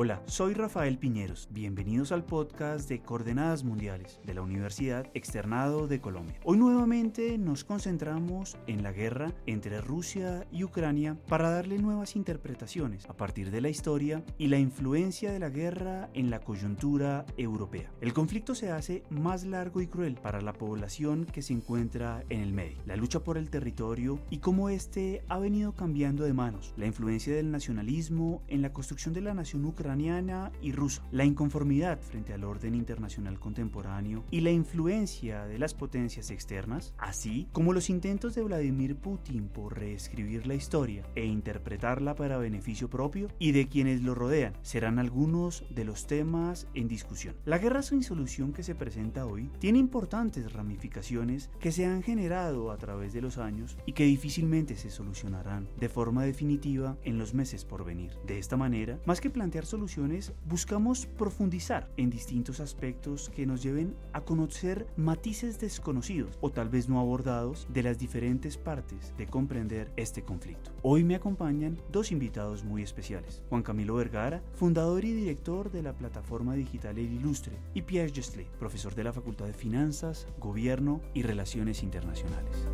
Hola, soy Rafael Piñeros. Bienvenidos al podcast de Coordenadas Mundiales de la Universidad Externado de Colombia. Hoy nuevamente nos concentramos en la guerra entre Rusia y Ucrania para darle nuevas interpretaciones a partir de la historia y la influencia de la guerra en la coyuntura europea. El conflicto se hace más largo y cruel para la población que se encuentra en el medio. La lucha por el territorio y cómo este ha venido cambiando de manos. La influencia del nacionalismo en la construcción de la nación ucraniana ucraniana y rusa, la inconformidad frente al orden internacional contemporáneo y la influencia de las potencias externas, así como los intentos de Vladimir Putin por reescribir la historia e interpretarla para beneficio propio y de quienes lo rodean, serán algunos de los temas en discusión. La guerra sin solución que se presenta hoy tiene importantes ramificaciones que se han generado a través de los años y que difícilmente se solucionarán de forma definitiva en los meses por venir. De esta manera, más que plantear soluciones, soluciones, buscamos profundizar en distintos aspectos que nos lleven a conocer matices desconocidos o tal vez no abordados de las diferentes partes de comprender este conflicto. Hoy me acompañan dos invitados muy especiales, Juan Camilo Vergara, fundador y director de la plataforma digital El Ilustre, y Pierre Gestlé, profesor de la Facultad de Finanzas, Gobierno y Relaciones Internacionales.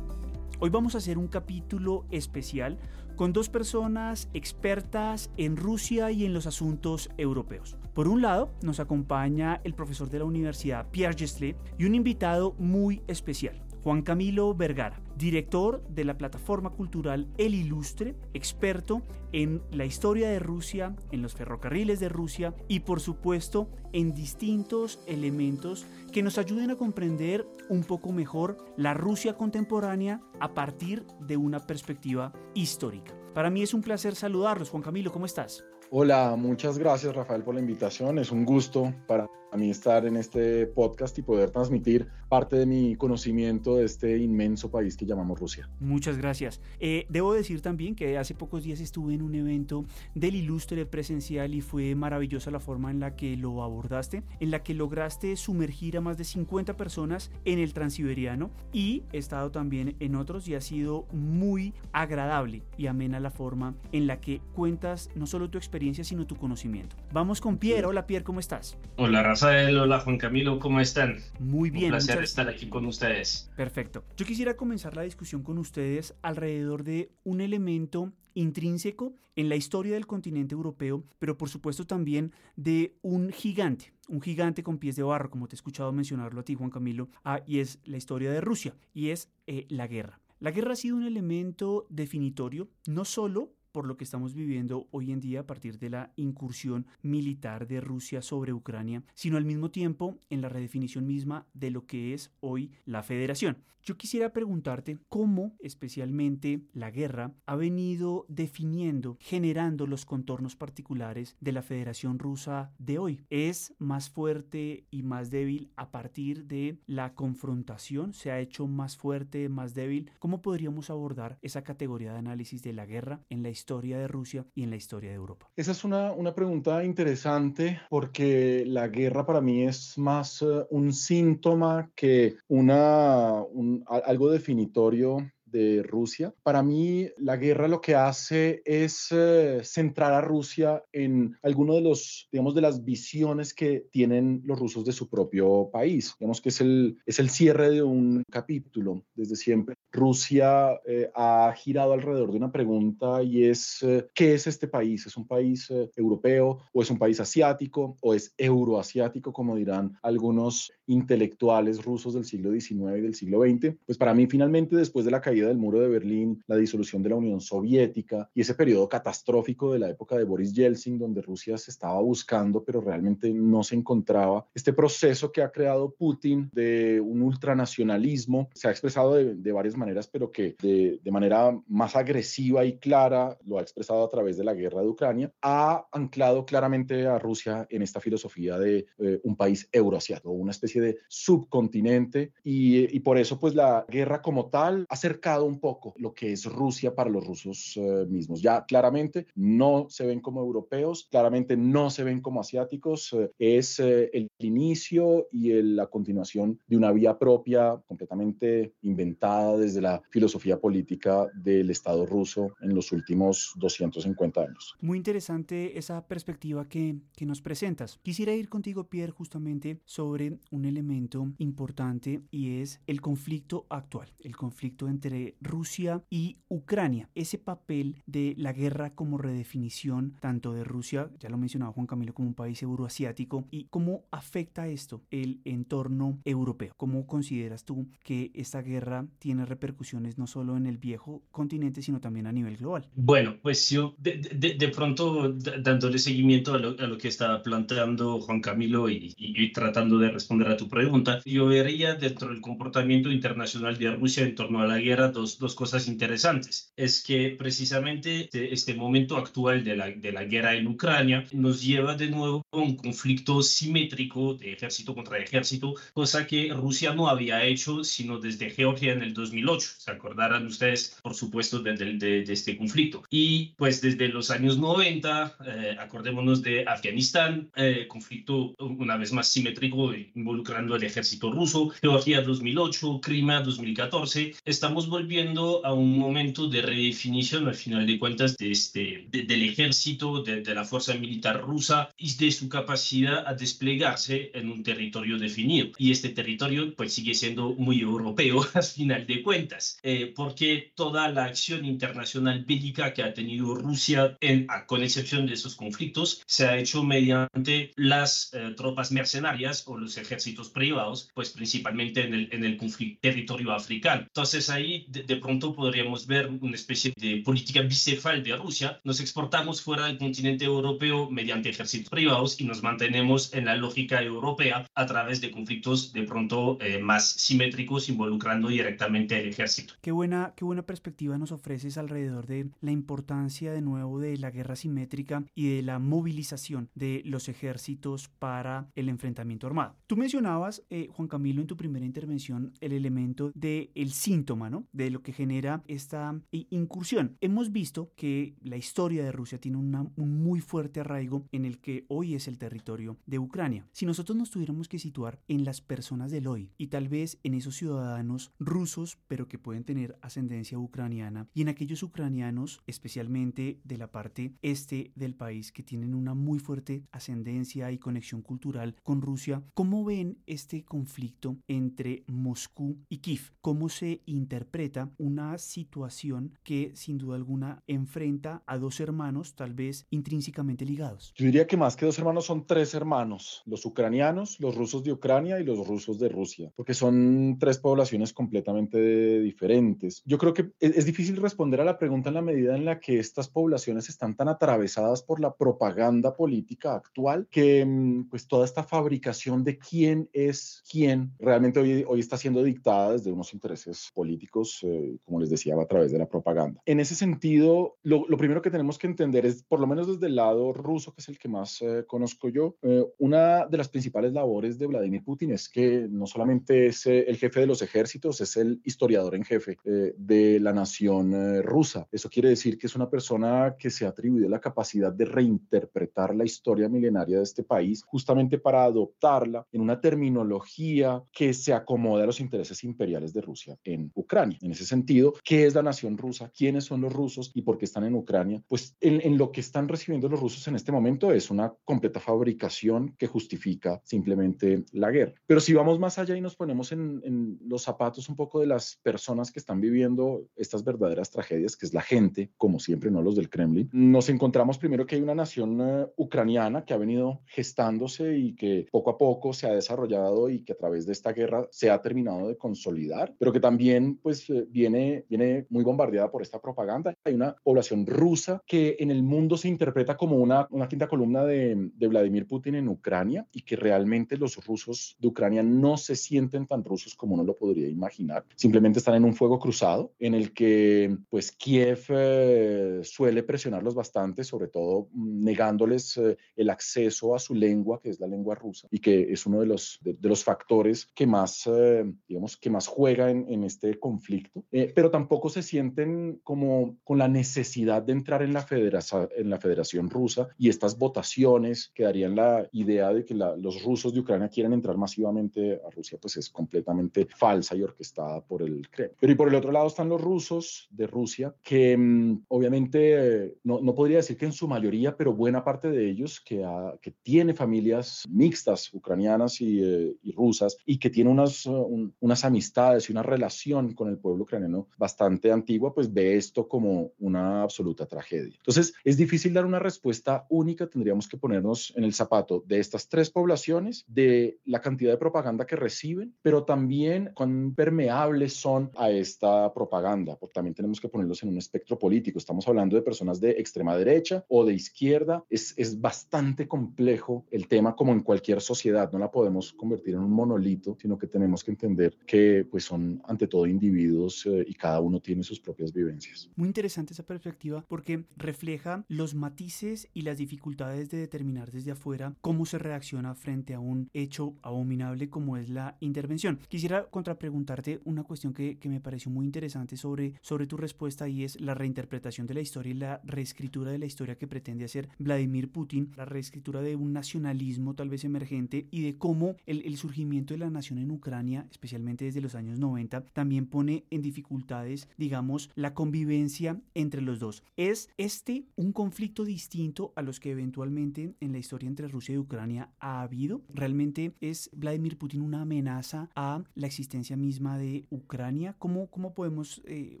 Hoy vamos a hacer un capítulo especial con dos personas expertas en Rusia y en los asuntos europeos. Por un lado, nos acompaña el profesor de la Universidad Pierre Gestlé y un invitado muy especial, Juan Camilo Vergara, director de la plataforma cultural El Ilustre, experto en la historia de Rusia, en los ferrocarriles de Rusia y por supuesto en distintos elementos que nos ayuden a comprender un poco mejor la Rusia contemporánea a partir de una perspectiva histórica. Para mí es un placer saludarlos. Juan Camilo, ¿cómo estás? Hola, muchas gracias Rafael por la invitación. Es un gusto para a mí estar en este podcast y poder transmitir parte de mi conocimiento de este inmenso país que llamamos Rusia. Muchas gracias. Eh, debo decir también que hace pocos días estuve en un evento del Ilustre presencial y fue maravillosa la forma en la que lo abordaste, en la que lograste sumergir a más de 50 personas en el transiberiano y he estado también en otros y ha sido muy agradable y amena la forma en la que cuentas no solo tu experiencia sino tu conocimiento. Vamos con Pierre. Hola Pierre, ¿cómo estás? Hola Hola Juan Camilo, ¿cómo están? Muy bien. Un placer estar aquí con ustedes. Perfecto. Yo quisiera comenzar la discusión con ustedes alrededor de un elemento intrínseco en la historia del continente europeo, pero por supuesto también de un gigante, un gigante con pies de barro, como te he escuchado mencionarlo a ti, Juan Camilo, ah, y es la historia de Rusia, y es eh, la guerra. La guerra ha sido un elemento definitorio, no solo por lo que estamos viviendo hoy en día a partir de la incursión militar de Rusia sobre Ucrania, sino al mismo tiempo en la redefinición misma de lo que es hoy la federación. Yo quisiera preguntarte cómo especialmente la guerra ha venido definiendo, generando los contornos particulares de la Federación Rusa de hoy. ¿Es más fuerte y más débil a partir de la confrontación? ¿Se ha hecho más fuerte, más débil? ¿Cómo podríamos abordar esa categoría de análisis de la guerra en la historia? Historia de Rusia y en la historia de Europa? Esa es una, una pregunta interesante porque la guerra para mí es más uh, un síntoma que una, un, algo definitorio de Rusia. Para mí, la guerra lo que hace es eh, centrar a Rusia en alguno de los, digamos, de las visiones que tienen los rusos de su propio país. Digamos que es el, es el cierre de un capítulo. Desde siempre, Rusia eh, ha girado alrededor de una pregunta y es, eh, ¿qué es este país? ¿Es un país europeo o es un país asiático o es euroasiático, como dirán algunos intelectuales rusos del siglo XIX y del siglo XX? Pues para mí, finalmente, después de la caída del muro de Berlín, la disolución de la Unión Soviética y ese periodo catastrófico de la época de Boris Yeltsin, donde Rusia se estaba buscando, pero realmente no se encontraba. Este proceso que ha creado Putin de un ultranacionalismo se ha expresado de, varias maneras, pero que de, de, manera más agresiva y clara lo ha expresado a través de la guerra de Ucrania, ha anclado claramente a Rusia en esta filosofía de eh, un país euroasiático, una especie de subcontinente, y, y por eso pues la guerra como tal ha acercado un poco lo que es Rusia para los rusos eh, mismos. Ya claramente no se ven como europeos, claramente no se ven como asiáticos, eh, es eh, el inicio y la continuación de una vía propia completamente inventada desde la filosofía política del Estado ruso en los últimos 250 años. Muy interesante esa perspectiva que, que nos presentas. Quisiera ir contigo, Pierre, justamente sobre un elemento importante y es el conflicto actual, el conflicto entre Rusia y Ucrania. Ese papel de la guerra como redefinición tanto de Rusia, ya lo mencionaba Juan Camilo, como un país euroasiático y cómo afecta esto el entorno europeo. ¿Cómo consideras tú que esta guerra tiene repercusiones no solo en el viejo continente, sino también a nivel global? Bueno, pues yo de, de, de pronto dándole seguimiento a lo, a lo, que estaba planteando Juan Camilo y, y, y tratando de responder a tu pregunta, yo vería dentro del comportamiento internacional de Rusia en torno a la guerra dos, dos cosas interesantes. Es que precisamente este momento actual de la, de la guerra en Ucrania nos lleva de nuevo a un conflicto simétrico de ejército contra ejército, cosa que Rusia no había hecho sino desde Georgia en el 2008. Se acordarán ustedes, por supuesto, de, de, de este conflicto. Y pues desde los años 90, eh, acordémonos de Afganistán, eh, conflicto una vez más simétrico involucrando el ejército ruso, Georgia 2008, Crimea 2014, estamos volviendo a un momento de redefinición al final de cuentas de este, de, del ejército, de, de, la fuerza militar rusa y de su capacidad a desplegarse en un territorio definido. Y este territorio pues sigue siendo muy europeo al final de cuentas, eh, porque toda la acción internacional bélica que ha tenido Rusia, en, con excepción de esos conflictos, se ha hecho mediante las eh, tropas mercenarias o los ejércitos privados, pues principalmente en el, en el conflicto territorio africano. Entonces ahí de, de, pronto podríamos ver una especie de política bicefal de Rusia. Nos exportamos fuera del continente europeo mediante ejércitos privados y nos mantenemos en la lógica europea a través de conflictos de pronto eh, más simétricos involucrando directamente al ejército. Qué buena, qué buena perspectiva nos ofreces alrededor de la importancia de nuevo de la guerra simétrica y de la movilización de los ejércitos para el enfrentamiento armado. Tú mencionabas, eh, Juan Camilo, en tu primera intervención el elemento del el síntoma, ¿no? De lo que genera esta incursión. Hemos visto que la historia de Rusia tiene un muy fuerte arraigo en el que hoy es el territorio de Ucrania. Si nosotros nos tuviéramos que situar en las personas del hoy y tal vez en esos ciudadanos rusos, pero que pueden tener ascendencia ucraniana, y en aquellos ucranianos, especialmente de la parte este del país, que tienen una muy fuerte ascendencia y conexión cultural con Rusia, ¿cómo ven este conflicto entre Moscú y Kiev? ¿Cómo se interpreta una situación que sin duda alguna enfrenta a dos hermanos tal vez intrínsecamente ligados? Yo diría que más que dos hermanos son tres hermanos, los ucranianos, los rusos de Ucrania y los rusos de Rusia, porque son tres poblaciones completamente diferentes. Yo creo que es, es difícil responder a la pregunta en la medida en la que estas poblaciones están tan atravesadas por la propaganda política actual que mm, pues toda esta fabricación de quién es quién realmente hoy, hoy está siendo dictada desde unos intereses políticos, eh, como les decía, a través de la propaganda. En ese sentido, lo, lo, primero que tenemos que entender es, por lo menos desde el lado ruso, que es el que más eh, conozco yo, eh, una de las principales labores de Vladimir Putin es que no solamente es eh, el jefe de los ejércitos, es el historiador en jefe eh, de la nación rusa. Eso quiere decir que es una persona que se ha atribuido la capacidad de reinterpretar la historia milenaria de este país justamente para adoptarla en una terminología que se acomoda a los intereses imperiales de Rusia en Ucrania. En ese sentido, ¿qué es la nación rusa? ¿Quiénes son los rusos y por qué están en Ucrania? Pues en, en lo que están recibiendo los rusos en este momento es una completa fabricación que justifica simplemente la guerra. Pero si vamos más allá y nos ponemos en, en, los zapatos un poco de las personas que están viviendo estas verdaderas tragedias, que es la gente, como siempre, no los del Kremlin, nos encontramos primero que hay una nación uh, ucraniana que ha venido gestándose y que poco a poco se ha desarrollado y que a través de esta guerra se ha terminado de consolidar, pero que también pues eh, viene, viene muy bombardeada por esta propaganda. Hay una población rusa que en el mundo se interpreta como una, una quinta columna de, de Vladimir Putin en Ucrania y que realmente los rusos de Ucrania no se sienten tan rusos como uno lo podría imaginar. Simplemente están en un fuego cruzado en el que pues Kiev eh, suele presionarlos bastante, sobre todo mm, negándoles eh, el acceso a su lengua, que es la lengua rusa, y que es uno de los, de, de los factores que más, eh, digamos, que más juega en, en este conflicto conflicto, eh, pero tampoco se sienten como con la necesidad de entrar en la, federación, en la Federación Rusa y estas votaciones que darían la idea de que los rusos de Ucrania quieren entrar masivamente a Rusia, pues es completamente falsa y orquestada por el Kremlin. Pero y por el otro lado están los rusos de Rusia, que mm, obviamente no, no, podría decir que en su mayoría, pero buena parte de ellos que, que tiene familias mixtas, ucranianas y, eh, y rusas, y que tiene unas, unas amistades y una relación con el pueblo ucraniano bastante antigua, pues ve esto como una absoluta tragedia. Entonces, es difícil dar una respuesta única, tendríamos que ponernos en el zapato de estas tres poblaciones, de la cantidad de propaganda que reciben, pero también cuán permeables son a esta propaganda, porque también tenemos que ponerlos en un espectro político. Estamos hablando de personas de extrema derecha o de izquierda. Es, es bastante complejo el tema como en cualquier sociedad. No la podemos convertir en un monolito, sino que tenemos que entender que pues son ante todo individuos eh, y cada uno tiene sus propias vivencias. Muy interesante esa perspectiva porque refleja los matices y las dificultades de determinar desde afuera cómo se reacciona frente a un hecho abominable como es la intervención. Quisiera contrapreguntarte una cuestión que, que me pareció muy interesante sobre, sobre tu respuesta y es la reinterpretación de la historia y la reescritura de la historia que pretende hacer Vladimir Putin, la reescritura de un nacionalismo tal vez emergente y de cómo el, el surgimiento de la nación en Ucrania, especialmente desde los años 90, también pone en dificultades, digamos, la convivencia entre los dos. ¿Es este un conflicto distinto a los que eventualmente en la historia entre Rusia y Ucrania ha habido? ¿Realmente es Vladimir Putin una amenaza a la existencia misma de Ucrania? ¿Cómo, cómo podemos eh,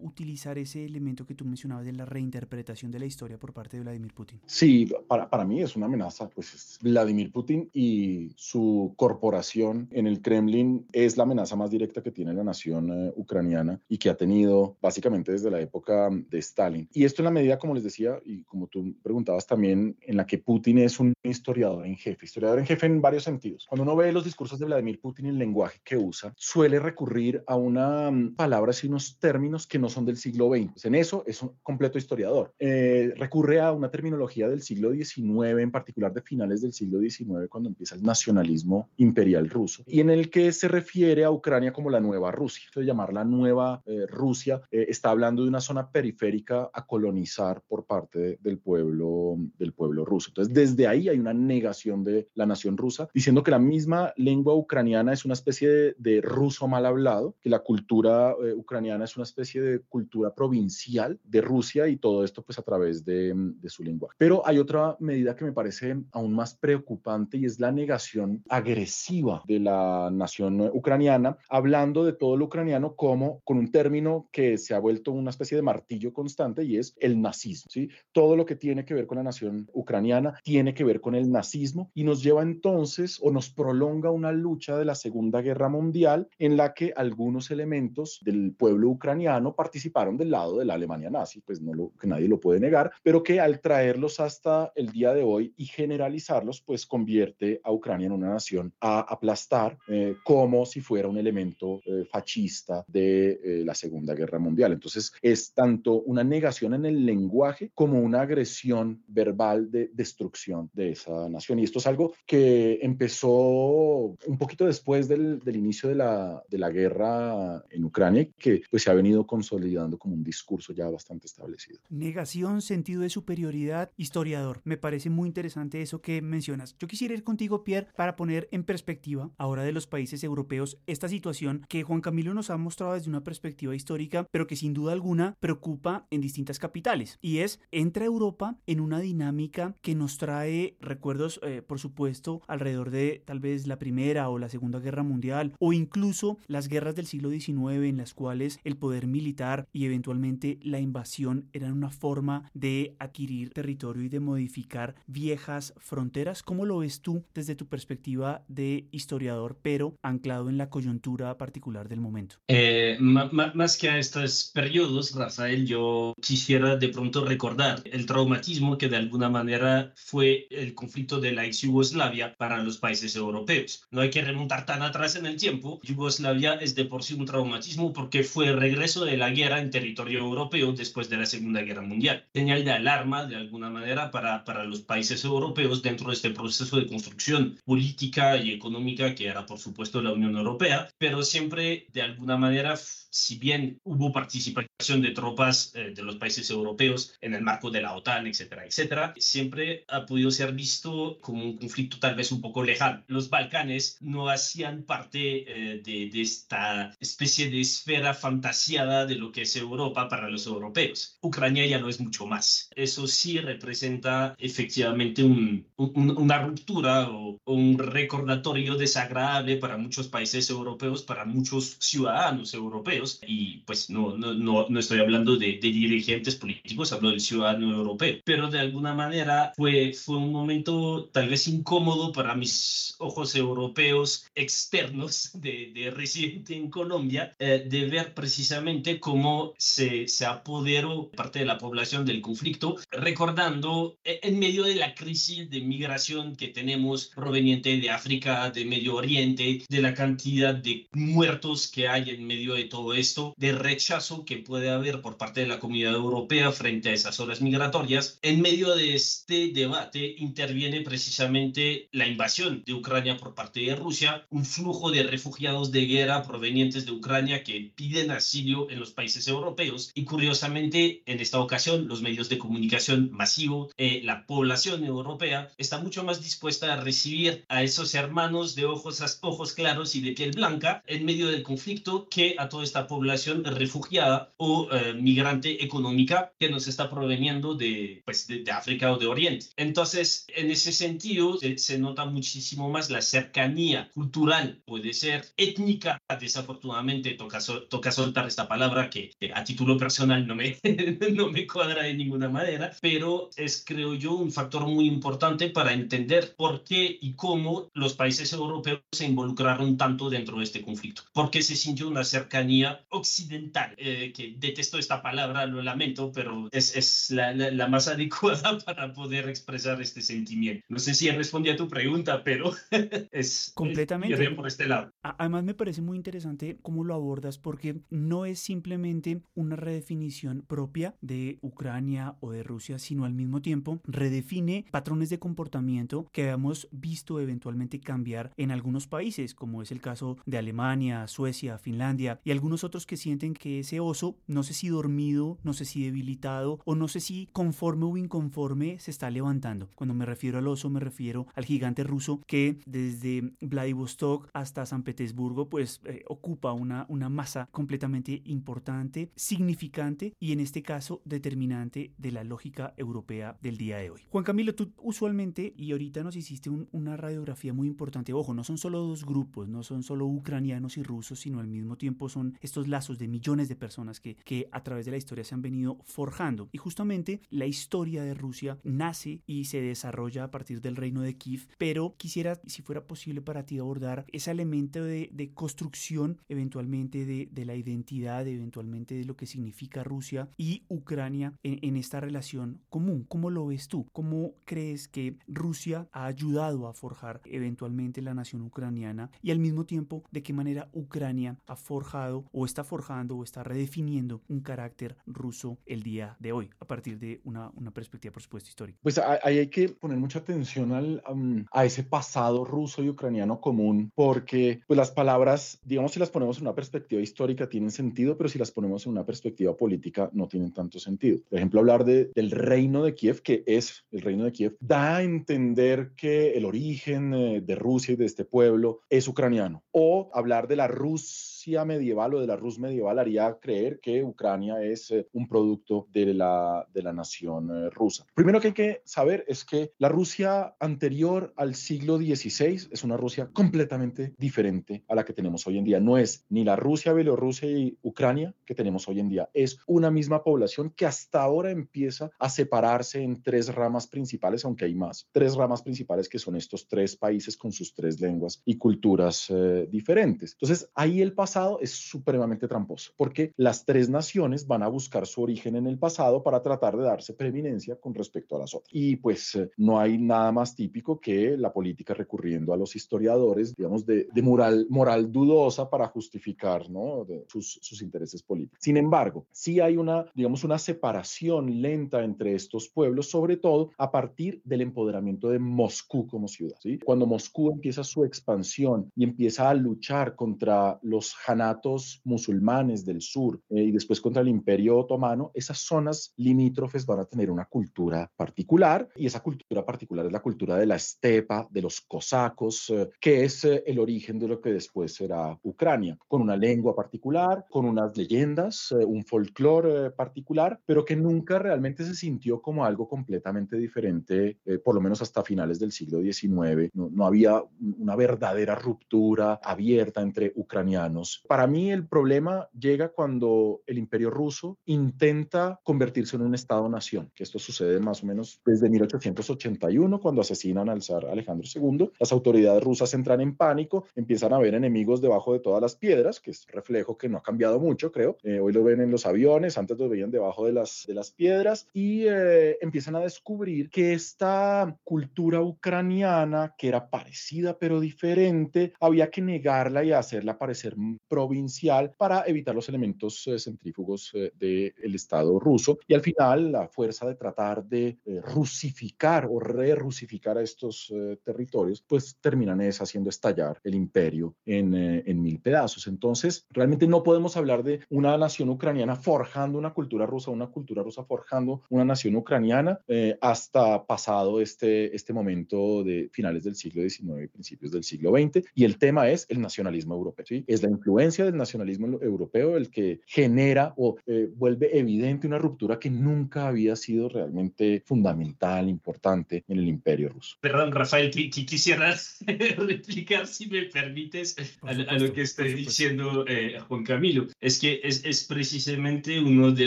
utilizar ese elemento que tú mencionabas de la reinterpretación de la historia por parte de Vladimir Putin? Sí, para, para mí es una amenaza, pues es Vladimir Putin y su corporación en el Kremlin es la amenaza más directa que tiene la nación eh, ucraniana y que ha tenido básicamente desde la época de Stalin. Y esto en la medida, como les decía, y como tú preguntabas también, en la que Putin es un historiador en jefe, historiador en jefe en varios sentidos. Cuando uno ve los discursos de Vladimir Putin el lenguaje que usa, suele recurrir a una mm, palabras y unos términos que no son del siglo XX. Pues en eso es un completo historiador. Eh, recurre a una terminología del siglo XIX, en particular de finales del siglo XIX, cuando empieza el nacionalismo imperial ruso, y en el que se refiere a Ucrania como la nueva Rusia. Entonces, llamarla nueva eh, Rusia eh, está hablando de una zona periférica a colonizar por parte del pueblo, del pueblo ruso. Entonces, desde ahí hay una negación de la nación rusa, diciendo que la misma lengua ucraniana es una especie de, de ruso mal hablado, que la cultura ucraniana es una especie de cultura provincial de Rusia y todo esto pues a través de, de su lenguaje. Pero hay otra medida que me parece aún más preocupante y es la negación agresiva de la nación ucraniana, hablando de todo lo ucraniano como con un término que se ha vuelto una especie de martillo constante y es el nazismo. ¿sí? Todo lo que tiene que ver con la nación ucraniana tiene que ver con el nazismo y nos lleva entonces o nos prolonga una lucha de la Segunda Guerra Mundial en la que algunos elementos del pueblo ucraniano participaron del lado de la Alemania nazi, pues no lo, que nadie lo puede negar, pero que al traerlos hasta el día de hoy y generalizarlos, pues convierte a Ucrania en una nación a aplastar eh, como si fuera un elemento eh, fascista de eh, la Segunda Guerra Mundial. Entonces es tanto una negación en el lenguaje como una agresión verbal de destrucción de esa nación. Y esto es algo que empezó un poquito después del, del inicio de la, de la guerra en Ucrania, que pues se ha venido consolidando como un discurso ya bastante establecido. Negación, sentido de superioridad, historiador. Me parece muy interesante eso que mencionas. Yo quisiera ir contigo, Pierre, para poner en perspectiva ahora de los países europeos esta situación que Juan Camilo nos ha mostrado desde una perspectiva histórica, pero que sin duda alguna preocupa en distintas capitales. Y es, entra Europa en una dinámica que nos trae recuerdos, eh, por supuesto, alrededor de tal vez la Primera o la Segunda Guerra Mundial, o incluso las guerras del siglo XIX en las cuales el poder militar y eventualmente la invasión eran una forma de adquirir territorio y de modificar viejas fronteras. ¿Cómo lo ves tú desde tu perspectiva de historiador, pero anclado en la coyuntura particular del momento? Eh, más que a estos periodos, Rafael, yo quisiera de pronto recordar el traumatismo que de alguna manera fue el conflicto de la ex Yugoslavia para los países europeos. No hay que remontar tan atrás en el tiempo. Yugoslavia es de por sí un traumatismo porque fue el regreso de la guerra en territorio europeo después de la Segunda Guerra Mundial. Señal de alarma de alguna manera para, para los países europeos dentro de este proceso de construcción política y económica que era por supuesto la Unión Europea, pero siempre de alguna manera si bien hubo participación de tropas eh, de los países europeos en el marco de la OTAN, etcétera, etcétera, siempre ha podido ser visto como un conflicto tal vez un poco lejano. Los Balcanes no hacían parte eh, de, de, esta especie de esfera fantasiada de lo que es Europa para los europeos. Ucrania ya no es mucho más. Eso sí representa efectivamente un, una ruptura o, o un recordatorio desagradable para muchos países europeos, para muchos ciudadanos europeos y pues no, no, no, no estoy hablando de, de, dirigentes políticos, hablo del ciudadano europeo, pero de alguna manera fue, fue un momento tal vez incómodo para mis ojos europeos externos de, de residente en Colombia, eh, de ver precisamente cómo se, se apoderó parte de la población del conflicto, recordando eh, en medio de la crisis de migración que tenemos proveniente de África, de Medio Oriente, de la cantidad de muertos que hay en medio de todo esto de rechazo que puede haber por parte de la comunidad europea frente a esas olas migratorias. En medio de este debate interviene precisamente la invasión de Ucrania por parte de Rusia, un flujo de refugiados de guerra provenientes de Ucrania que piden asilo en los países europeos y curiosamente en esta ocasión los medios de comunicación masivo, eh, la población europea está mucho más dispuesta a recibir a esos hermanos de ojos, ojos claros y de piel blanca en medio del conflicto que a toda esta población refugiada o eh, migrante económica que nos está proveniendo de, pues, de, de, África o de Oriente. Entonces, en ese sentido, se, se, nota muchísimo más la cercanía cultural, puede ser étnica, desafortunadamente toca, toca soltar esta palabra que, que a título personal no me, no me cuadra de ninguna manera, pero es, creo yo, un factor muy importante para entender por qué y cómo los países europeos se involucraron tanto dentro de este conflicto, porque se sintió una cercanía occidental, eh, que detesto esta palabra, lo lamento, pero es, es la, la, la, más adecuada para poder expresar este sentimiento. No sé si respondí a tu pregunta, pero es completamente es, por este lado. Además me parece muy interesante cómo lo abordas porque no es simplemente una redefinición propia de Ucrania o de Rusia, sino al mismo tiempo redefine patrones de comportamiento que habíamos visto eventualmente cambiar en algunos países, como es el caso de Alemania, Suecia, Finlandia y algunos otros que sienten que ese oso, no sé si dormido, no sé si debilitado o no sé si conforme o inconforme se está levantando. Cuando me refiero al oso me refiero al gigante ruso que desde Vladivostok hasta San Petersburgo pues eh, ocupa una, una masa completamente importante, significante y en este caso determinante de la lógica europea del día de hoy. Juan Camilo, tú usualmente y ahorita nos hiciste un, una radiografía muy importante. Ojo, no son solo dos grupos, no son solo ucranianos y rusos, sino al mismo tiempo son estos lazos de millones de personas que, que a través de la historia se han venido forjando. Y justamente la historia de Rusia nace y se desarrolla a partir del reino de Kiev, pero quisiera, si fuera posible para ti, abordar ese elemento de, de construcción eventualmente de, de, la identidad, eventualmente de lo que significa Rusia y Ucrania en, en esta relación común. ¿Cómo lo ves tú? ¿Cómo crees que Rusia ha ayudado a forjar eventualmente la nación ucraniana y al mismo tiempo de qué manera Ucrania ha forjado o está forjando o está redefiniendo un carácter ruso el día de hoy, a partir de una, una perspectiva, por supuesto, histórica. Pues ahí hay que poner mucha atención al, um, a ese pasado ruso y ucraniano común, porque pues las palabras, digamos, si las ponemos en una perspectiva histórica tienen sentido, pero si las ponemos en una perspectiva política no tienen tanto sentido. Por ejemplo, hablar de, del reino de Kiev, que es el reino de Kiev, da a entender que el origen eh, de Rusia y de este pueblo es ucraniano. O hablar de la Rusia medieval o de la Rus medieval haría creer que Ucrania es eh, un producto de la, de la nación eh, rusa. Primero que hay que saber es que la Rusia anterior al siglo XVI es una Rusia completamente diferente a la que tenemos hoy en día. No es ni la Rusia, Bielorrusia y Ucrania que tenemos hoy en día. Es una misma población que hasta ahora empieza a separarse en tres ramas principales, aunque hay más. Tres ramas principales que son estos tres países con sus tres lenguas y culturas eh, diferentes. Entonces, ahí el pasado es supremamente porque las tres naciones van a buscar su origen en el pasado para tratar de darse preeminencia con respecto a las otras. Y pues eh, no hay nada más típico que la política recurriendo a los historiadores, digamos, de, moral, moral dudosa para justificar ¿no? sus, sus intereses políticos. Sin embargo, sí hay una, digamos, una separación lenta entre estos pueblos, sobre todo a partir del empoderamiento de Moscú como ciudad. ¿sí? Cuando Moscú empieza su expansión y empieza a luchar contra los janatos musulmanes del sur eh, y después contra el imperio otomano, esas zonas limítrofes van a tener una cultura particular y esa cultura particular es la cultura de la estepa, de los cosacos, eh, que es eh, el origen de lo que después será Ucrania, con una lengua particular, con unas leyendas, un folclore particular, pero que nunca realmente se sintió como algo completamente diferente, por lo menos hasta finales del siglo XIX. No, no había una verdadera ruptura abierta entre ucranianos. Para mí el problema llega cuando el imperio ruso intenta convertirse en un Estado-nación, que esto sucede más o menos desde 1881, cuando asesinan al zar Alejandro II. Las autoridades rusas entran en pánico, empiezan a ver enemigos debajo de todas las piedras, que es reflejo que no ha cambiado mucho, creo. Eh, hoy lo ven en los aviones, antes lo veían debajo de las, de las piedras, y eh, empiezan a descubrir que esta cultura ucraniana, que era parecida pero diferente, había que negarla y hacerla parecer provincial para evitar los elementos eh, centrífugos eh, del Estado ruso. Y al final, la fuerza de tratar de eh, rusificar o re-rusificar a estos territorios, pues terminan es haciendo estallar el imperio en, en mil pedazos. Entonces, realmente no podemos hablar de una nación ucraniana forjando una cultura rusa, una cultura rusa forjando una nación ucraniana hasta pasado este, este momento de finales del siglo XIX y principios del siglo XX. Y el tema es el nacionalismo europeo. ¿sí? Es la influencia del nacionalismo europeo el que genera o eh, vuelve evidente una ruptura que nunca había sido realmente fundamental, importante en el imperio ruso. Perdón, Rafael, que, quisiera replicar, si me permites, a, lo que estoy diciendo eh, Juan Camilo. Es que es, es precisamente uno de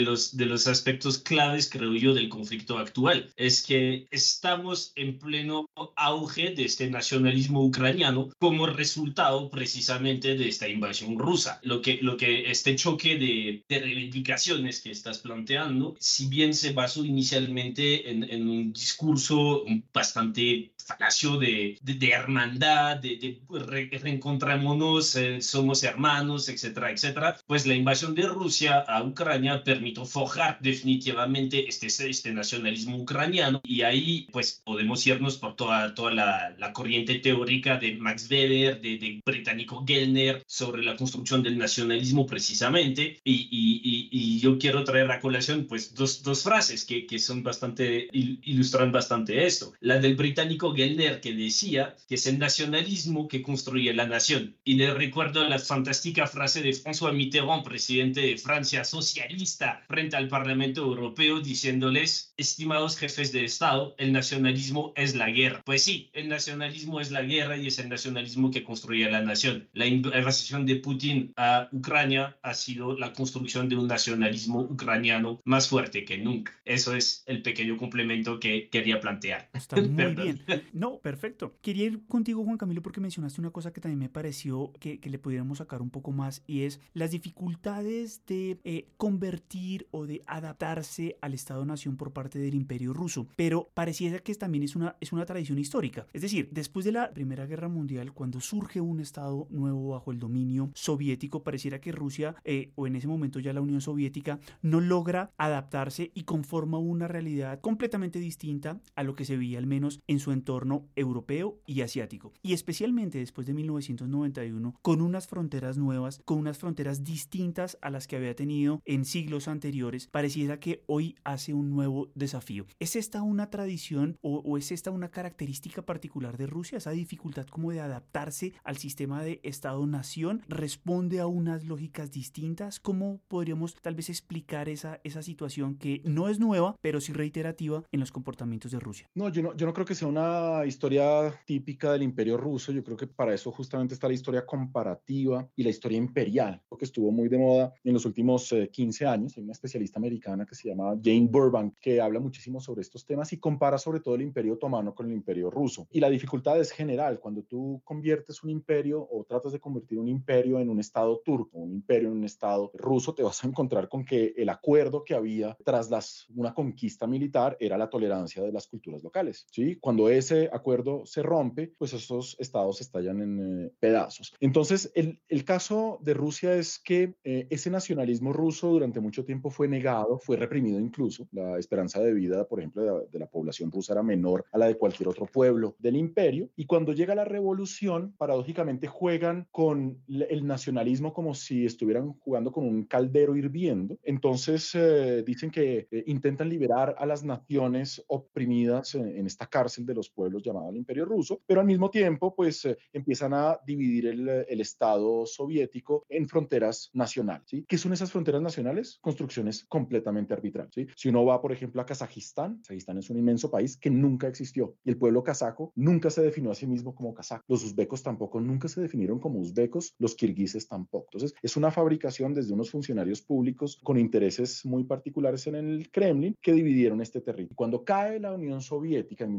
los, de los aspectos claves, creo yo, del conflicto actual. Es que estamos en pleno auge de este nacionalismo ucraniano como resultado precisamente de esta invasión rusa. Lo que, lo que este choque de, de reivindicaciones que estás planteando, si bien se basó inicialmente en, en un discurso bastante falacio de, de, hermandad, de, de reencontrémonos, eh, somos hermanos, etcétera, etcétera, pues la invasión de Rusia a Ucrania permitió forjar definitivamente este, este nacionalismo ucraniano. Y ahí pues podemos irnos por toda, toda la, la corriente teórica de Max Weber, de, de británico Gellner, sobre la construcción del nacionalismo precisamente. Y, y, y, yo quiero traer a colación pues dos, dos frases que, que son bastante, ilustran bastante esto. La del británico Gellner que decía que es el nacionalismo que construye la nación. Y le recuerdo la fantástica frase de François Mitterrand, presidente de Francia socialista, frente al Parlamento Europeo, diciéndoles, estimados jefes de Estado, el nacionalismo es la guerra. Pues sí, el nacionalismo es la guerra y es el nacionalismo que construye la nación. La invasión de Putin a Ucrania ha sido la construcción de un nacionalismo ucraniano más fuerte que nunca. Eso es el pequeño complemento que quería plantear. Está muy bien. No, perfecto. Quería ir contigo, Juan Camilo, porque mencionaste una cosa que también me pareció que, le pudiéramos sacar un poco más y es las dificultades de eh, convertir o de adaptarse al Estado-Nación por parte del Imperio Ruso. Pero pareciera que también es una, es una tradición histórica. Es decir, después de la Primera Guerra Mundial, cuando surge un Estado nuevo bajo el dominio soviético, pareciera que Rusia, eh, o en ese momento ya la Unión Soviética, no logra adaptarse y conforma una realidad completamente distinta a lo que se veía al menos en su entorno europeo y asiático. Y especialmente después de 1991, con unas fronteras nuevas, con unas fronteras distintas a las que había tenido en siglos anteriores, pareciera que hoy hace un nuevo desafío. ¿Es esta una tradición o, o es esta una característica particular de Rusia, esa dificultad como de adaptarse al sistema de Estado-nación? ¿Responde a unas lógicas distintas? ¿Cómo podríamos tal vez explicar esa, esa situación que no es nueva, pero sí reiterativa en los comportamientos de Rusia? No, yo no, yo no creo que sea una historia típica del imperio ruso. Yo creo que para eso justamente está la historia comparativa y la historia imperial, que estuvo muy de moda en los últimos 15 eh, años. Hay una especialista americana que se llama Jane Burbank que habla muchísimo sobre estos temas y compara sobre todo el imperio otomano con el imperio ruso. Y la dificultad es general. Cuando tú conviertes un imperio o tratas de convertir un imperio en un estado turco, un imperio en un estado ruso, te vas a encontrar con que el acuerdo que había tras las, una conquista militar era la tolerancia de las culturas locales. ¿sí? Cuando ese acuerdo se rompe, pues esos estados estallan en eh, pedazos. Entonces, el, el, caso de Rusia es que eh, ese nacionalismo ruso durante mucho tiempo fue negado, fue reprimido incluso. La esperanza de vida, por ejemplo, de, de la población rusa era menor a la de cualquier otro pueblo del imperio. Y cuando llega la revolución, paradójicamente juegan con el nacionalismo como si estuvieran jugando con un caldero hirviendo. Entonces eh, dicen que eh, intentan liberar a las naciones oprimidas en, en, esta cárcel de los pueblos llamada el Imperio Ruso, pero al mismo tiempo pues eh, empiezan a dividir el, el, Estado soviético en fronteras nacionales. ¿sí? ¿Qué son esas fronteras nacionales? Construcciones completamente arbitrarias. ¿sí? Si uno va, por ejemplo, a Kazajistán, Kazajistán es un inmenso país que nunca existió y el pueblo kazajo nunca se definió a sí mismo como kazajo. Los uzbecos tampoco nunca se definieron como uzbecos, los kirguises tampoco. Entonces, es una fabricación desde unos funcionarios públicos con intereses muy particulares en el Kremlin que dividieron este territorio. Cuando cae la Unión Soviética en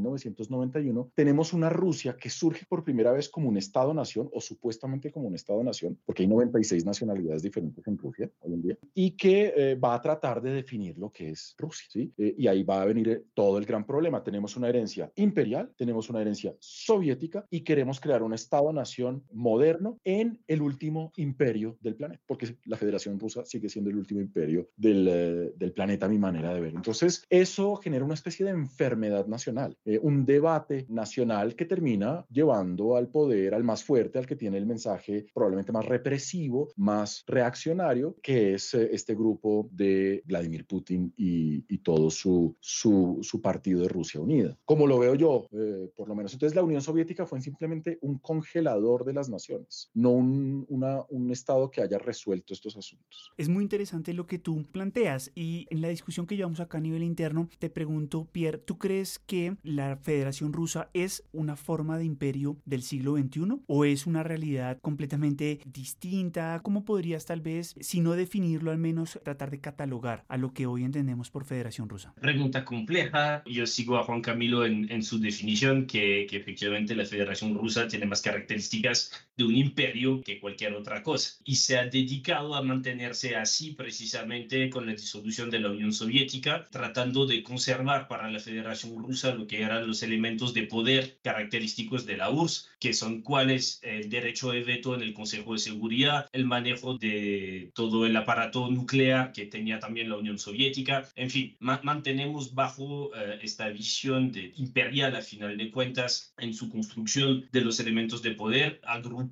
1991, tenemos una Rusia que surge por primera vez como un Estado-nación o supuestamente como un Estado-nación, porque hay 96 nacionalidades diferentes en Rusia hoy en día, y que eh, va a tratar de definir lo que es Rusia. ¿sí? Eh, y ahí va a venir eh, todo el gran problema. Tenemos una herencia imperial, tenemos una herencia soviética y queremos crear un Estado-nación moderno en el último imperio del planeta, porque la Federación Rusa sigue siendo el último imperio del, eh, del planeta, a mi manera de ver. Entonces, eso genera una especie de enfermedad nacional, eh, un debate nacional que termina llevando al poder al más fuerte, al que tiene el mensaje probablemente más represivo, más reaccionario, que es eh, este grupo de Vladimir Putin y, y todo su, su, su, partido de Rusia Unida. Como lo veo yo, eh, por lo menos. Entonces, la Unión Soviética fue simplemente un congelador de las naciones, no un, una, un Estado que haya resuelto estos asuntos. Es muy interesante lo que tú planteas y en la discusión que llevamos acá a nivel interno, te pregunto, Pierre, ¿tú crees que la Federación Rusa es una forma de imperio del siglo XXI o es una realidad completamente distinta? ¿Cómo podrías tal vez, si no definirlo, al menos tratar de catalogar a lo que hoy entendemos por Federación Rusa? Pregunta compleja. Yo sigo a Juan Camilo en, su definición, que efectivamente la Federación Rusa tiene más características de un imperio que cualquier otra cosa. Y se ha dedicado a mantenerse así precisamente con la disolución de la Unión Soviética, tratando de conservar para la Federación Rusa lo que eran los elementos de poder característicos de la URSS, que son cuáles el derecho de veto en el Consejo de Seguridad, el manejo de todo el aparato nuclear que tenía también la Unión Soviética, en fin, ma mantenemos bajo uh, esta visión de imperial a final de cuentas en su construcción de los elementos de poder, agrupando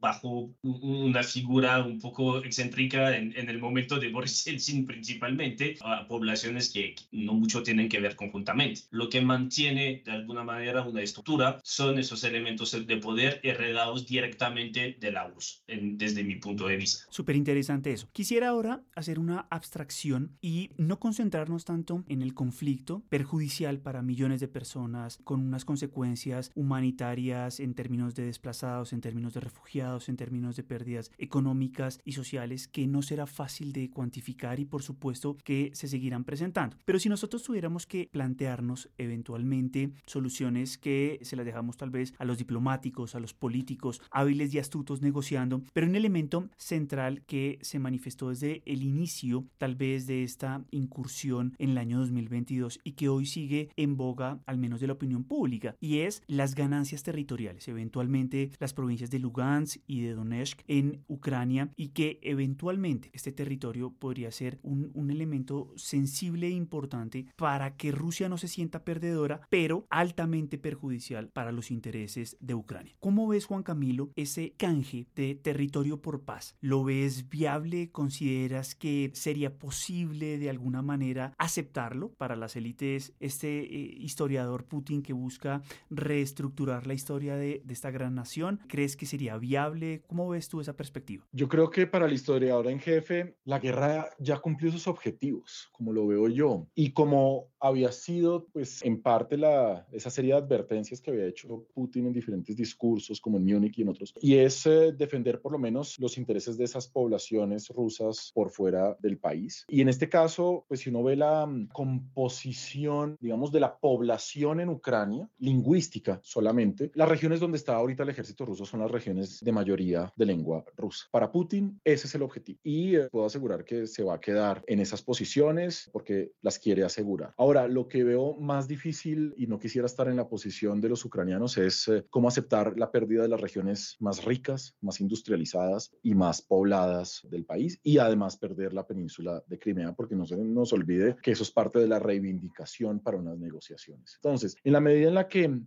bajo una figura un poco excéntrica en, en el momento de Boris Yeltsin principalmente a poblaciones que no mucho tienen que ver conjuntamente. Lo que mantiene de alguna manera una estructura son esos elementos de poder heredados directamente de la URSS, en, desde mi punto de vista. Súper interesante eso. Quisiera ahora hacer una abstracción y no concentrarnos tanto en el conflicto perjudicial para millones de personas con unas consecuencias humanitarias en términos de desplazados, en términos de refugiados, en términos de pérdidas económicas y sociales que no será fácil de cuantificar y por supuesto que se seguirán presentando. Pero si nosotros tuviéramos que plantearnos eventualmente soluciones que se las dejamos tal vez a los diplomáticos, a los políticos hábiles y astutos negociando, pero un elemento central que se manifestó desde el inicio tal vez de esta incursión en el año 2022 y que hoy sigue en boga al menos de la opinión pública y es las ganancias territoriales, eventualmente las provincias de Lugansk y de Donetsk en Ucrania y que eventualmente este territorio podría ser un, elemento sensible e importante para que Rusia no se sienta perdedora, pero altamente perjudicial para los intereses de Ucrania. ¿Cómo ves, Juan Camilo, ese canje de territorio por paz? ¿Lo ves viable? ¿Consideras que sería posible de alguna manera aceptarlo para las élites? Este eh, historiador Putin que busca reestructurar la historia de, de esta gran nación, ¿crees que sería viable? ¿Cómo ves tú esa perspectiva? Yo creo que para el historiador en jefe, la guerra ya cumplió sus objetivos, como lo veo yo. Y como había sido, pues, en parte la, esa serie de advertencias que había hecho Putin en diferentes discursos, como en Múnich y en otros, y es eh, defender por lo menos los intereses de esas poblaciones rusas por fuera del país. Y en este caso, pues, si uno ve la mm, composición, digamos, de la población en Ucrania, lingüística solamente, las regiones donde está ahorita el ejército ruso son las regiones de mayoría de lengua rusa. Para Putin, ese es el objetivo. Y eh, puedo asegurar que se va a quedar en esas posiciones porque las quiere asegurar. Ahora, lo que veo más difícil y no quisiera estar en la posición de los ucranianos es eh, cómo aceptar la pérdida de las regiones más ricas, más industrializadas y más pobladas del país y además perder la península de Crimea porque no se nos olvide que eso es parte de la reivindicación para unas negociaciones. Entonces, en la medida en la que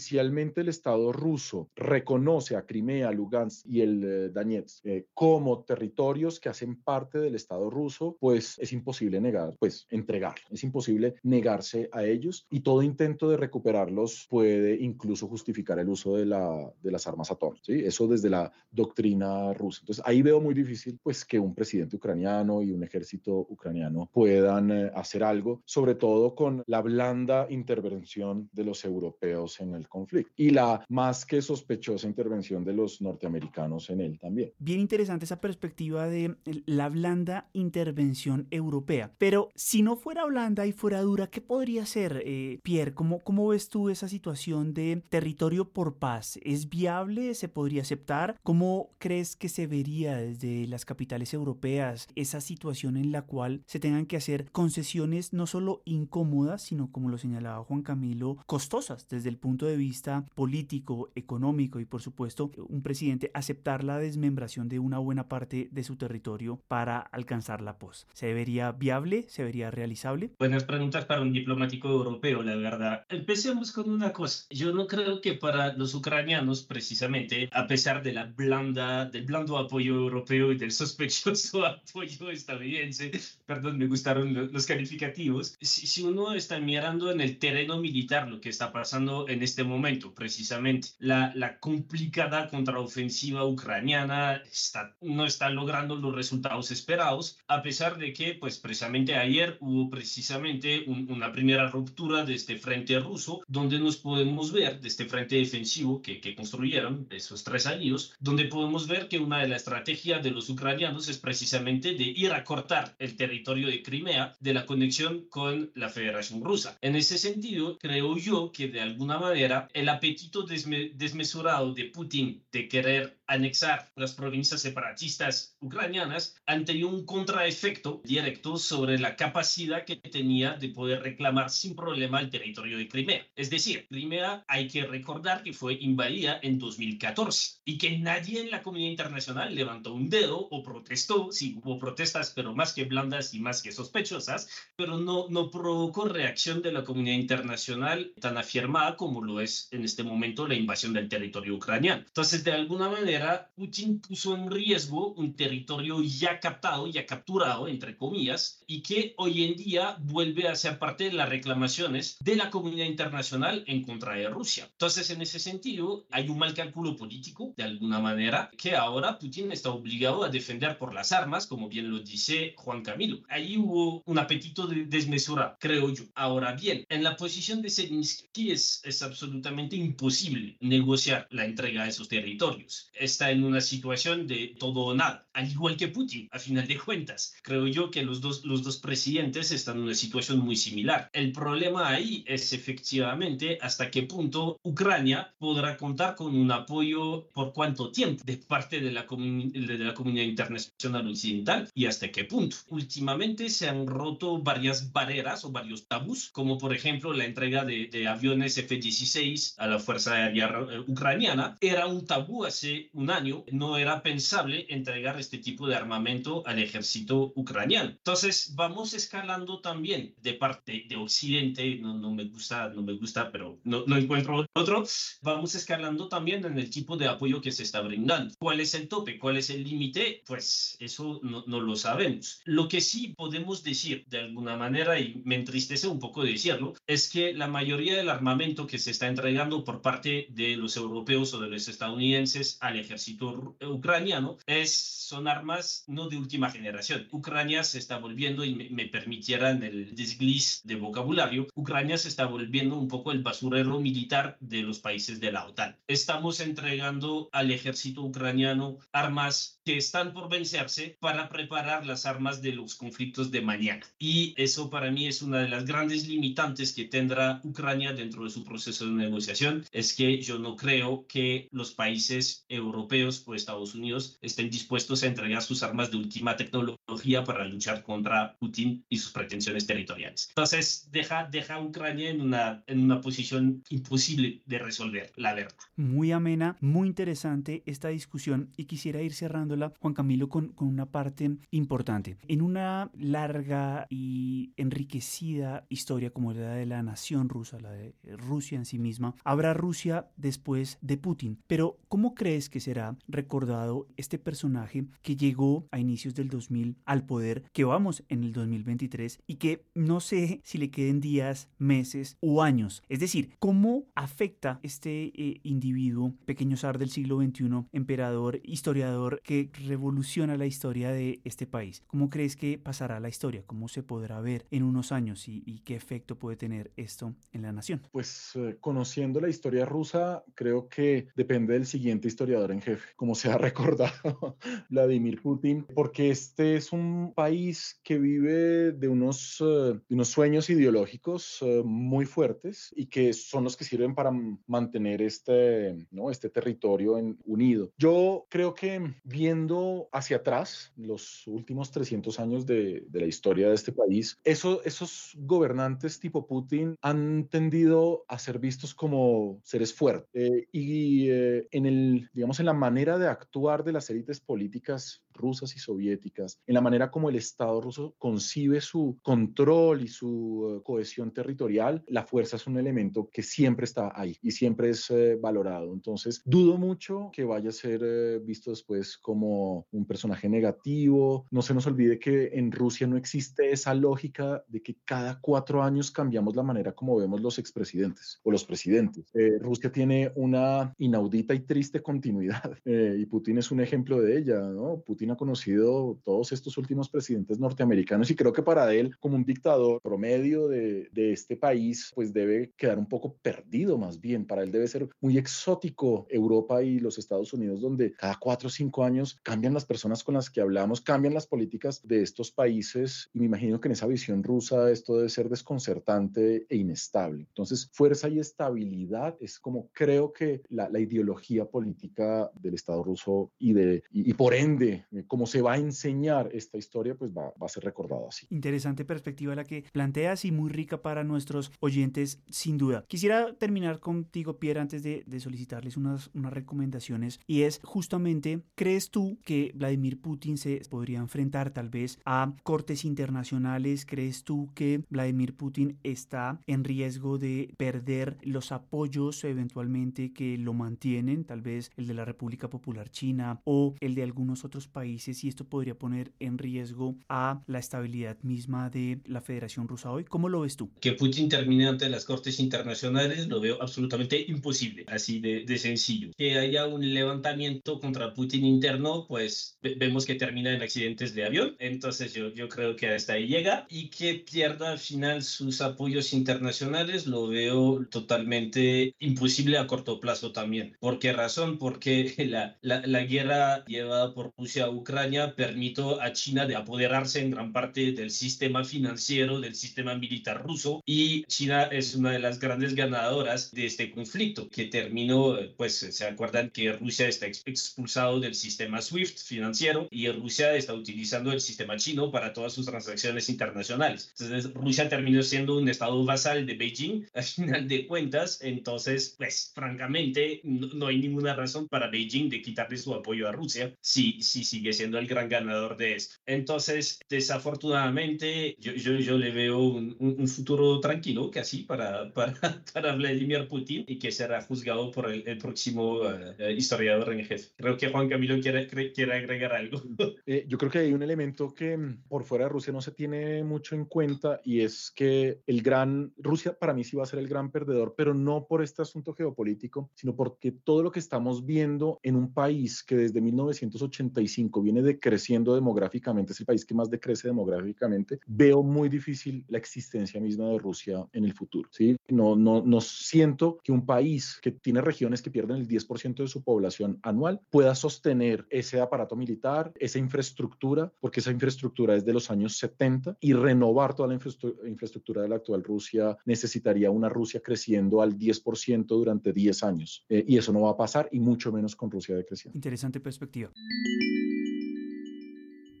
oficialmente el Estado ruso reconoce a Crimea, Lugansk y el eh, Donetsk eh, como territorios que hacen parte del Estado ruso, pues es imposible negar, pues entregarlo. Es imposible negarse a ellos y todo intento de recuperarlos puede incluso justificar el uso de, la, de las armas atómicas. ¿sí? Eso desde la doctrina rusa. Entonces ahí veo muy difícil pues que un presidente ucraniano y un ejército ucraniano puedan eh, hacer algo, sobre todo con la blanda intervención de los europeos en el conflicto y la más que sospechosa intervención de los norteamericanos en él también. Bien interesante esa perspectiva de la blanda intervención europea. Pero si no fuera blanda y fuera dura, ¿qué podría ser, eh, Pierre? ¿Cómo, ¿Cómo ves tú esa situación de territorio por paz? ¿Es viable? ¿Se podría aceptar? ¿Cómo crees que se vería desde las capitales europeas esa situación en la cual se tengan que hacer concesiones no solo incómodas, sino como lo señalaba Juan Camilo, costosas desde el punto de vista político, económico y por supuesto un presidente aceptar la desmembración de una buena parte de su territorio para alcanzar la paz. ¿Se vería viable? ¿Se vería realizable? Buenas preguntas para un diplomático europeo, la verdad. Empecemos con una cosa. Yo no creo que para los ucranianos, precisamente, a pesar de la blanda, del blando apoyo europeo y del sospechoso apoyo estadounidense, perdón, me gustaron los calificativos, si, si uno está mirando en el terreno militar lo que está pasando en este momento, precisamente. La, la complicada contraofensiva ucraniana está, no está logrando los resultados esperados, a pesar de que, pues precisamente ayer hubo precisamente una primera ruptura de este frente ruso, donde nos podemos ver, de este frente defensivo que, que construyeron esos tres años, donde podemos ver que una de las estrategias de los ucranianos es precisamente de ir a cortar el territorio de Crimea de la conexión con la Federación Rusa. En ese sentido, creo yo que de alguna manera el apetito desmesurado de Putin de querer anexar las provincias separatistas ucranianas han tenido un contraefecto directo sobre la capacidad que tenía de poder reclamar sin problema el territorio de Crimea. Es decir, Crimea hay que recordar que fue invadida en 2014 y que nadie en la comunidad internacional levantó un dedo o protestó, sí hubo protestas, pero más que blandas y más que sospechosas, pero no, no provocó reacción de la comunidad internacional tan afirmada como lo es en este momento la invasión del territorio ucraniano. Entonces, de alguna manera, Putin puso en riesgo un territorio ya captado, ya capturado, entre comillas, y que hoy en día vuelve a ser parte de las reclamaciones de la comunidad internacional en contra de Rusia. Entonces, en ese sentido, hay un mal cálculo político, de alguna manera, que ahora Putin está obligado a defender por las armas, como bien lo dice Juan Camilo. Ahí hubo un apetito de desmesura, creo yo. Ahora bien, en la posición de Zelensky es, es absolutamente imposible negociar la entrega de esos territorios. Está en una situación de todo o nada, al igual que Putin, a final de cuentas. Creo yo que los dos, los dos presidentes están en una situación muy similar. El problema ahí es efectivamente hasta qué punto Ucrania podrá contar con un apoyo por cuánto tiempo de parte de la, de la comunidad internacional occidental y hasta qué punto. Últimamente se han roto varias barreras o varios tabús, como por ejemplo la entrega de, de aviones F-16 a la Fuerza Aérea eh, Ucraniana. Era un tabú hace un año, no era pensable entregar este tipo de armamento al ejército ucraniano. Entonces vamos escalando también de parte de Occidente, no, no me gusta, no me gusta, pero no, no encuentro otro, vamos escalando también en el tipo de apoyo que se está brindando. ¿Cuál es el tope? ¿Cuál es el límite? Pues eso no, no lo sabemos. Lo que sí podemos decir de alguna manera, y me entristece un poco decirlo, es que la mayoría del armamento que se está entregando por parte de los europeos o de los estadounidenses al ejército ucraniano es, son armas no de última generación. Ucrania se está volviendo, y me, me permitieran el desliz de vocabulario, Ucrania se está volviendo un poco el basurero militar de los países de la OTAN. Estamos entregando al ejército ucraniano armas que están por vencerse para preparar las armas de los conflictos de mañana. Y eso para mí es una de las grandes limitantes que tendrá Ucrania dentro de su proceso de negociación. Es que yo no creo que los países europeos o Estados Unidos estén dispuestos a entregar sus armas de última tecnología para luchar contra Putin y sus pretensiones territoriales. Entonces, deja, deja a Ucrania en una, en una posición imposible de resolver, la verdad. Muy amena, muy interesante esta discusión y quisiera ir cerrándola, Juan Camilo, con, con una parte importante. En una larga y enriquecida historia como la de la nación rusa, la de Rusia en sí misma, habrá Rusia después de Putin. Pero, ¿cómo crees que será recordado este personaje que llegó a inicios del 2000 al poder, que vamos en el 2023 y que no sé si le queden días, meses o años? Es decir, ¿cómo afecta este eh, individuo, pequeño zar del siglo XXI, emperador, historiador, que revoluciona la historia de este país? ¿Cómo crees que pasará la historia? ¿Cómo se podrá ver en unos años y, y qué efecto puede tener esto en la nación? Pues eh, conociendo la historia rusa, creo que depende del siguiente historiador en jefe, como se ha recordado Vladimir Putin, porque este es un país que vive de unos, uh, unos sueños ideológicos uh, muy fuertes y que son los que sirven para mantener este, ¿no? este territorio en, unido. Yo creo que viendo hacia atrás los últimos 300 años de, de la historia de este país, eso, esos gobernantes tipo Putin han tendido a ser vistos como seres fuertes. Eh, y eh, en el, digamos, en la manera de actuar de las élites políticas rusas y soviéticas, en la manera como el Estado ruso concibe su control y su uh, cohesión territorial, la fuerza es un elemento que siempre está ahí y siempre es uh, valorado. Entonces, dudo mucho que vaya a ser uh, visto después como un personaje negativo. No se nos olvide que en Rusia no existe esa lógica de que cada cuatro años cambiamos la manera como vemos los expresidentes o los presidentes. Eh, Rusia tiene una inaudita y triste continuidad eh, y Putin es un ejemplo de ella, ¿no? Putin ha conocido todos estos últimos presidentes norteamericanos y creo que para él, como un dictador promedio de, de, este país, pues debe quedar un poco perdido más bien. Para él debe ser muy exótico Europa y los Estados Unidos, donde cada cuatro o cinco años cambian las personas con las que hablamos, cambian las políticas de estos países y me imagino que en esa visión rusa esto debe ser desconcertante e inestable. Entonces, fuerza y estabilidad es como creo que la, la ideología política del Estado ruso y, de, y, y por ende cómo se va a enseñar esta historia, pues va, va, a ser recordado así. Interesante perspectiva la que planteas y muy rica para nuestros oyentes, sin duda. Quisiera terminar contigo, Pierre, antes de, de solicitarles unas, unas recomendaciones, y es justamente, ¿crees tú que Vladimir Putin se podría enfrentar tal vez a cortes internacionales? ¿Crees tú que Vladimir Putin está en riesgo de perder los apoyos eventualmente que lo mantienen, tal vez el de la República Popular China o el de algunos otros países y esto podría poner en riesgo a la estabilidad misma de la Federación Rusa hoy. ¿Cómo lo ves tú? Que Putin termine ante las cortes internacionales lo veo absolutamente imposible, así de, de sencillo. Que haya un levantamiento contra Putin interno, pues vemos que termina en accidentes de avión, entonces yo, yo creo que hasta ahí llega y que pierda al final sus apoyos internacionales lo veo totalmente imposible a corto plazo también. ¿Por qué razón? Porque la, la, la guerra llevada por Rusia Ucrania permitió a China de apoderarse en gran parte del sistema financiero, del sistema militar ruso y China es una de las grandes ganadoras de este conflicto que terminó, pues se acuerdan que Rusia está expulsado del sistema SWIFT financiero y Rusia está utilizando el sistema chino para todas sus transacciones internacionales. Entonces Rusia terminó siendo un estado vasal de Beijing al final de cuentas, entonces pues francamente no, no hay ninguna razón para Beijing de quitarle su apoyo a Rusia si, si, si sigue siendo el gran ganador de esto. Entonces, desafortunadamente, yo, yo, yo le veo un, un, futuro tranquilo, casi, para, para, para, Vladimir Putin y que será juzgado por el, próximo uh, historiador en jefe. Creo que Juan Camilo quiere, quiere agregar algo. Eh, yo creo que hay un elemento que mm, por fuera de Rusia no se tiene mucho en cuenta y es que el gran, Rusia para mí sí va a ser el gran perdedor, pero no por este asunto geopolítico, sino porque todo lo que estamos viendo en un país que desde 1985 viene decreciendo demográficamente, es el país que más decrece demográficamente, veo muy difícil la existencia misma de Rusia en el futuro. ¿sí? No, no, no siento que un país que tiene regiones que pierden el 10% de su población anual pueda sostener ese aparato militar, esa infraestructura, porque esa infraestructura es de los años 70 y renovar toda la infraestructura de la actual Rusia necesitaría una Rusia creciendo al 10% durante 10 años. Eh, y eso no va a pasar y mucho menos con Rusia decreciendo. Interesante perspectiva.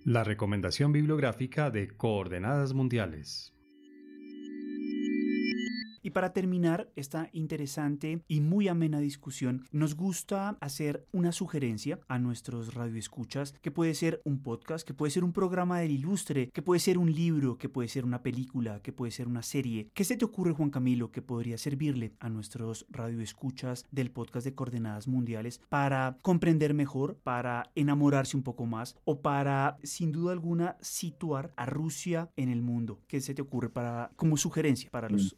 La recomendación bibliográfica de Coordenadas Mundiales. Y para terminar esta interesante y muy amena discusión, nos gusta hacer una sugerencia a nuestros radioescuchas que puede ser un podcast, que puede ser un programa del ilustre, que puede ser un libro, que puede ser una película, que puede ser una serie. ¿Qué se te ocurre, Juan Camilo, que podría servirle a nuestros radioescuchas del podcast de Coordenadas Mundiales para comprender mejor, para enamorarse un poco más o para, sin duda alguna, situar a Rusia en el mundo? ¿Qué se te ocurre para, como sugerencia para los mm.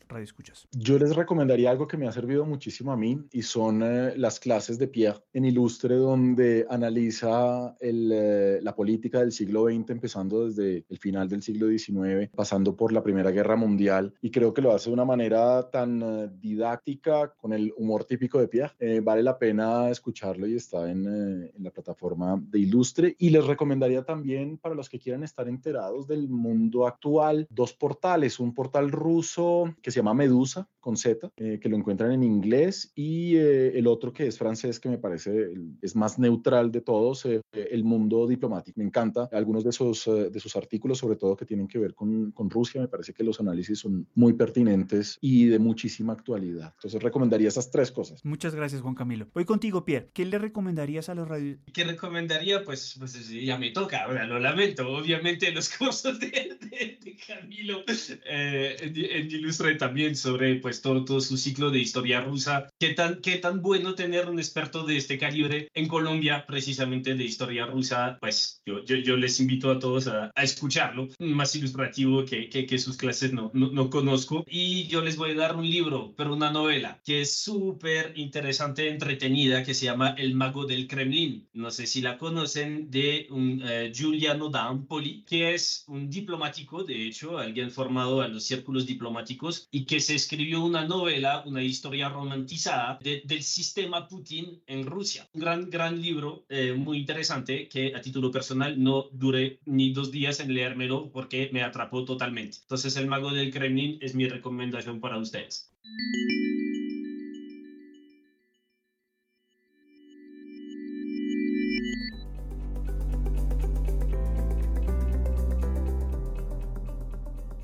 Yo les recomendaría algo que me ha servido muchísimo a mí y son eh, las clases de Pierre en Ilustre, donde analiza eh, la política del siglo XX, empezando desde el final del siglo XIX, pasando por la Primera Guerra Mundial. Y creo que lo hace de una manera tan eh, didáctica, con el humor típico de Pierre. vale la pena escucharlo y está en la plataforma de Ilustre. Y les recomendaría también, para los que quieran estar enterados del mundo actual, dos portales. Un portal ruso que se llama Medusa con Z, eh, que lo encuentran en inglés, y eh, el otro que es francés, que me parece es más neutral de todos, eh, El Mundo Diplomático. Me encanta algunos de sus, de sus artículos, sobre todo que tienen que ver con, con, Rusia. Me parece que los análisis son muy pertinentes y de muchísima actualidad. Entonces recomendaría esas tres cosas. Muchas gracias, Juan Camilo. Voy contigo, Pierre. ¿Qué le recomendarías a los radios? ¿Qué recomendaría? Pues, pues ya me toca, lo lamento. Obviamente los cursos de, de, Camilo en, en Ilustre también son sobre pues todo, todo su ciclo de historia rusa. ¿Qué tan, qué tan bueno tener un experto de este calibre en Colombia, precisamente de historia rusa? Pues yo, yo, yo les invito a todos a, a escucharlo, más ilustrativo que, que, que sus clases no, no, no, conozco. Y yo les voy a dar un libro, pero una novela que es súper interesante, entretenida, que se llama El Mago del Kremlin. No sé si la conocen, de un uh, Giuliano D'Ampoli, que es un diplomático, de hecho, alguien formado a los círculos diplomáticos y que se escribió una novela, una historia romantizada del sistema Putin en Rusia. Un gran, gran libro, eh, muy interesante, que a título personal no duré ni dos días en leérmelo porque me atrapó totalmente. Entonces, El Mago del Kremlin es mi recomendación para ustedes.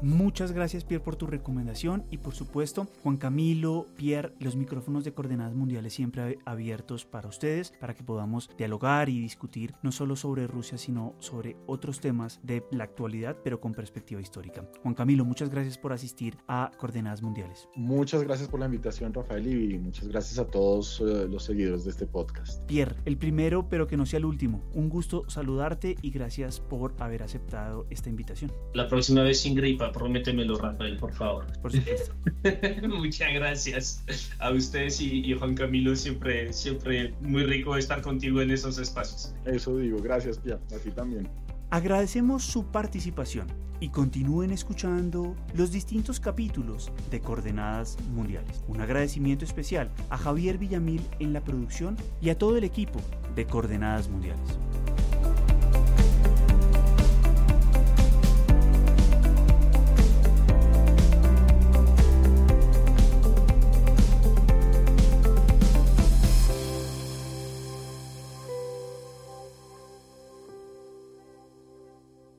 Muchas gracias Pierre por tu recomendación y por supuesto Juan Camilo, Pierre, los micrófonos de Coordenadas Mundiales siempre abiertos para ustedes para que podamos dialogar y discutir no solo sobre Rusia sino sobre otros temas de la actualidad pero con perspectiva histórica. Juan Camilo, muchas gracias por asistir a Coordenadas Mundiales. Muchas gracias por la invitación Rafael y muchas gracias a todos eh, los seguidores de este podcast. Pierre, el primero pero que no sea el último. Un gusto saludarte y gracias por haber aceptado esta invitación. La próxima vez sin gripa, promete lo Rafael, por favor. Por supuesto. Muchas gracias a ustedes y, Juan Camilo. Siempre, siempre muy rico estar contigo en esos espacios. Eso digo. Gracias, Pia. A ti también. Agradecemos su participación y continúen escuchando los distintos capítulos de Coordenadas Mundiales. Un agradecimiento especial a Javier Villamil en la producción y a todo el equipo de Coordenadas Mundiales.